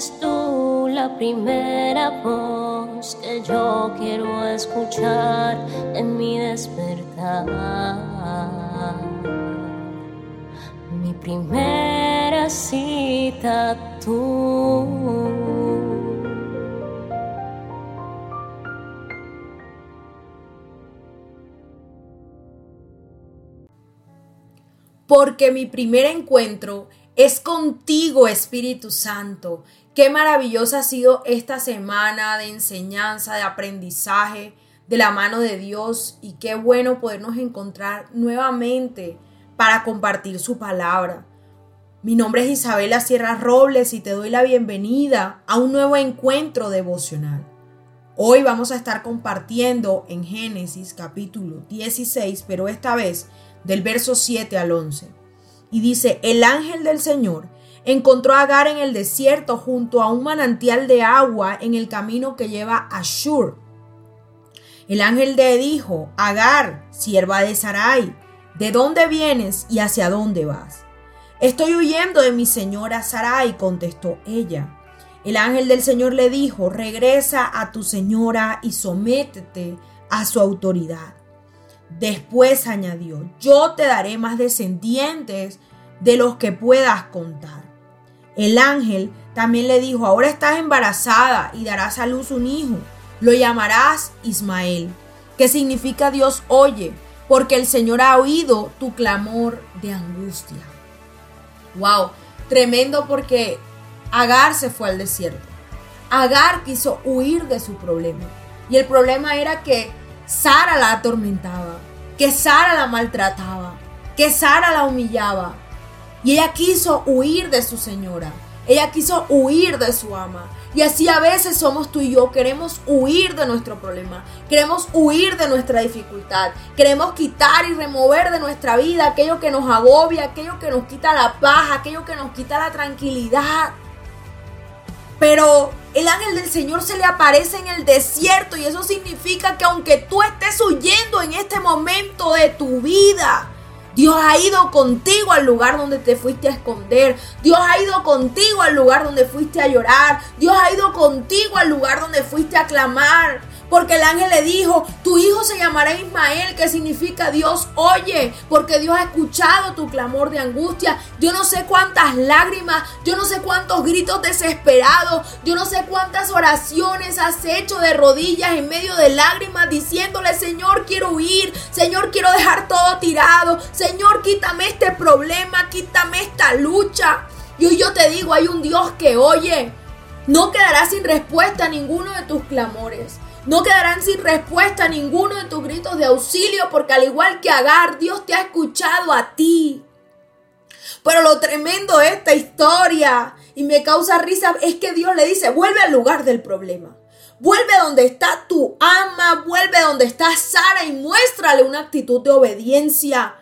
Eres tú la primera voz que yo quiero escuchar en mi despertar. Mi primera cita tú. porque mi primer encuentro es contigo, Espíritu Santo. Qué maravillosa ha sido esta semana de enseñanza, de aprendizaje de la mano de Dios y qué bueno podernos encontrar nuevamente para compartir su palabra. Mi nombre es Isabela Sierra Robles y te doy la bienvenida a un nuevo encuentro devocional. Hoy vamos a estar compartiendo en Génesis capítulo 16, pero esta vez del verso 7 al 11. Y dice, el ángel del Señor encontró a Agar en el desierto junto a un manantial de agua en el camino que lleva a Shur. El ángel le dijo, Agar, sierva de Sarai, ¿de dónde vienes y hacia dónde vas? Estoy huyendo de mi señora Sarai, contestó ella. El ángel del Señor le dijo, regresa a tu señora y sométete a su autoridad. Después añadió, yo te daré más descendientes de los que puedas contar. El ángel también le dijo, ahora estás embarazada y darás a luz un hijo. Lo llamarás Ismael, que significa Dios oye, porque el Señor ha oído tu clamor de angustia. Wow, tremendo porque Agar se fue al desierto. Agar quiso huir de su problema. Y el problema era que Sara la atormentaba, que Sara la maltrataba, que Sara la humillaba. Y ella quiso huir de su señora. Ella quiso huir de su ama. Y así a veces somos tú y yo, queremos huir de nuestro problema, queremos huir de nuestra dificultad, queremos quitar y remover de nuestra vida aquello que nos agobia, aquello que nos quita la paz, aquello que nos quita la tranquilidad. Pero el ángel del Señor se le aparece en el desierto y eso significa que aunque tú estés huyendo en este momento de tu vida, Dios ha ido contigo al lugar donde te fuiste a esconder. Dios ha ido contigo al lugar donde fuiste a llorar. Dios ha ido contigo al lugar donde fuiste a clamar. Porque el ángel le dijo, tu hijo se llamará Ismael, que significa Dios oye, porque Dios ha escuchado tu clamor de angustia. Yo no sé cuántas lágrimas, yo no sé cuántos gritos desesperados, yo no sé cuántas oraciones has hecho de rodillas en medio de lágrimas diciéndole, Señor, quiero huir, Señor, quiero dejar todo tirado, Señor, quítame este problema, quítame esta lucha. Y hoy yo te digo, hay un Dios que oye. No quedará sin respuesta a ninguno de tus clamores. No quedarán sin respuesta ninguno de tus gritos de auxilio, porque al igual que Agar, Dios te ha escuchado a ti. Pero lo tremendo de esta historia y me causa risa es que Dios le dice, vuelve al lugar del problema. Vuelve donde está tu ama, vuelve donde está Sara y muéstrale una actitud de obediencia.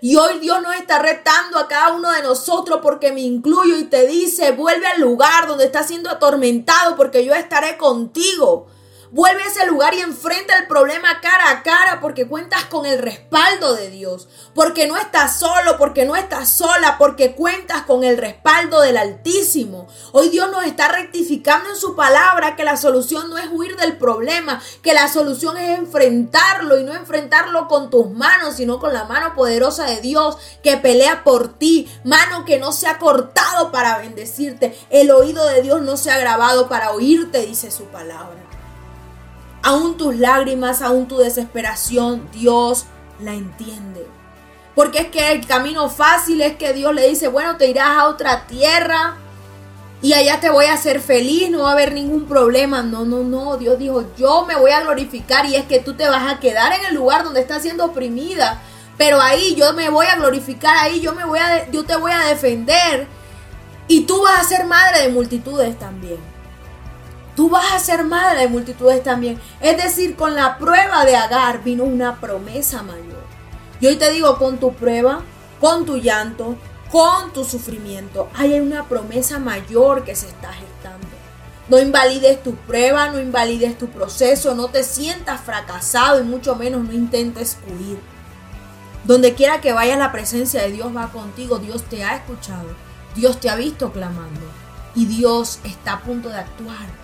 Y hoy Dios nos está retando a cada uno de nosotros porque me incluyo y te dice, vuelve al lugar donde estás siendo atormentado porque yo estaré contigo. Vuelve a ese lugar y enfrenta el problema cara a cara porque cuentas con el respaldo de Dios. Porque no estás solo, porque no estás sola, porque cuentas con el respaldo del Altísimo. Hoy Dios nos está rectificando en su palabra que la solución no es huir del problema, que la solución es enfrentarlo y no enfrentarlo con tus manos, sino con la mano poderosa de Dios que pelea por ti. Mano que no se ha cortado para bendecirte. El oído de Dios no se ha grabado para oírte, dice su palabra. Aún tus lágrimas, aún tu desesperación, Dios la entiende. Porque es que el camino fácil es que Dios le dice, bueno, te irás a otra tierra y allá te voy a hacer feliz, no va a haber ningún problema. No, no, no, Dios dijo, yo me voy a glorificar y es que tú te vas a quedar en el lugar donde estás siendo oprimida. Pero ahí yo me voy a glorificar, ahí yo me voy a, yo te voy a defender. Y tú vas a ser madre de multitudes también tú vas a ser madre de multitudes también. Es decir, con la prueba de Agar vino una promesa mayor. Y hoy te digo, con tu prueba, con tu llanto, con tu sufrimiento, hay una promesa mayor que se está gestando. No invalides tu prueba, no invalides tu proceso, no te sientas fracasado y mucho menos no intentes huir. Donde quiera que vayas, la presencia de Dios va contigo. Dios te ha escuchado. Dios te ha visto clamando. y Dios está a punto de actuar.